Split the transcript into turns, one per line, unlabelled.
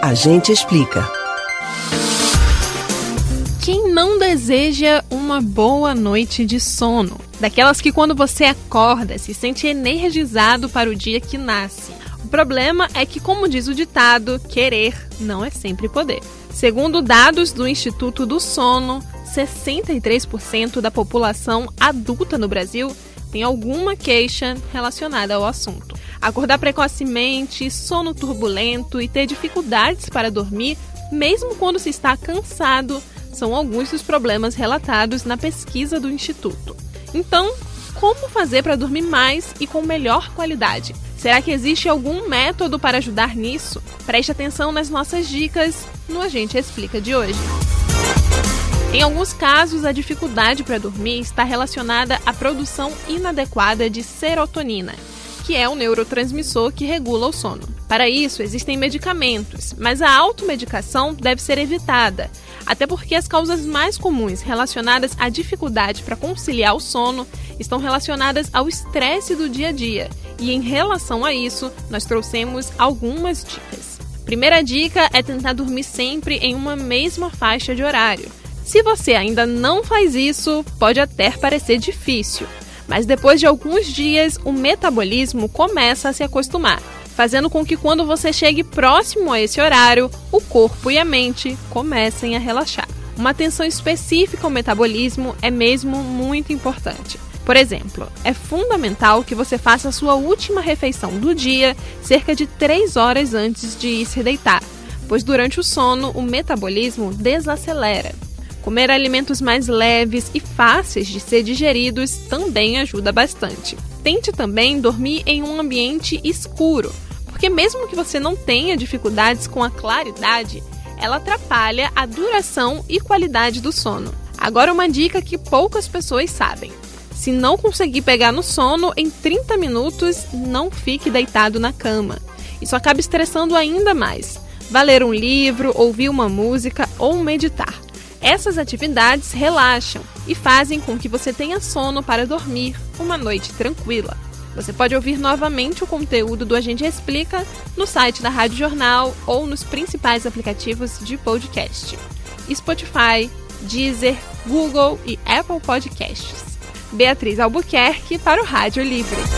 A gente explica.
Quem não deseja uma boa noite de sono? Daquelas que quando você acorda se sente energizado para o dia que nasce. O problema é que, como diz o ditado, querer não é sempre poder. Segundo dados do Instituto do Sono, 63% da população adulta no Brasil tem alguma queixa relacionada ao assunto. Acordar precocemente, sono turbulento e ter dificuldades para dormir, mesmo quando se está cansado, são alguns dos problemas relatados na pesquisa do Instituto. Então, como fazer para dormir mais e com melhor qualidade? Será que existe algum método para ajudar nisso? Preste atenção nas nossas dicas no Agente Explica de hoje. Em alguns casos, a dificuldade para dormir está relacionada à produção inadequada de serotonina, que é o neurotransmissor que regula o sono. Para isso, existem medicamentos, mas a automedicação deve ser evitada, até porque as causas mais comuns relacionadas à dificuldade para conciliar o sono estão relacionadas ao estresse do dia a dia, e em relação a isso, nós trouxemos algumas dicas. Primeira dica é tentar dormir sempre em uma mesma faixa de horário. Se você ainda não faz isso, pode até parecer difícil, mas depois de alguns dias o metabolismo começa a se acostumar, fazendo com que quando você chegue próximo a esse horário, o corpo e a mente comecem a relaxar. Uma atenção específica ao metabolismo é mesmo muito importante. Por exemplo, é fundamental que você faça a sua última refeição do dia cerca de 3 horas antes de ir se deitar, pois durante o sono o metabolismo desacelera. Comer alimentos mais leves e fáceis de ser digeridos também ajuda bastante. Tente também dormir em um ambiente escuro, porque mesmo que você não tenha dificuldades com a claridade, ela atrapalha a duração e qualidade do sono. Agora, uma dica que poucas pessoas sabem: se não conseguir pegar no sono em 30 minutos, não fique deitado na cama. Isso acaba estressando ainda mais. Vá ler um livro, ouvir uma música ou meditar. Essas atividades relaxam e fazem com que você tenha sono para dormir uma noite tranquila. Você pode ouvir novamente o conteúdo do Agente Explica no site da Rádio Jornal ou nos principais aplicativos de podcast: Spotify, Deezer, Google e Apple Podcasts. Beatriz Albuquerque para o Rádio Livre.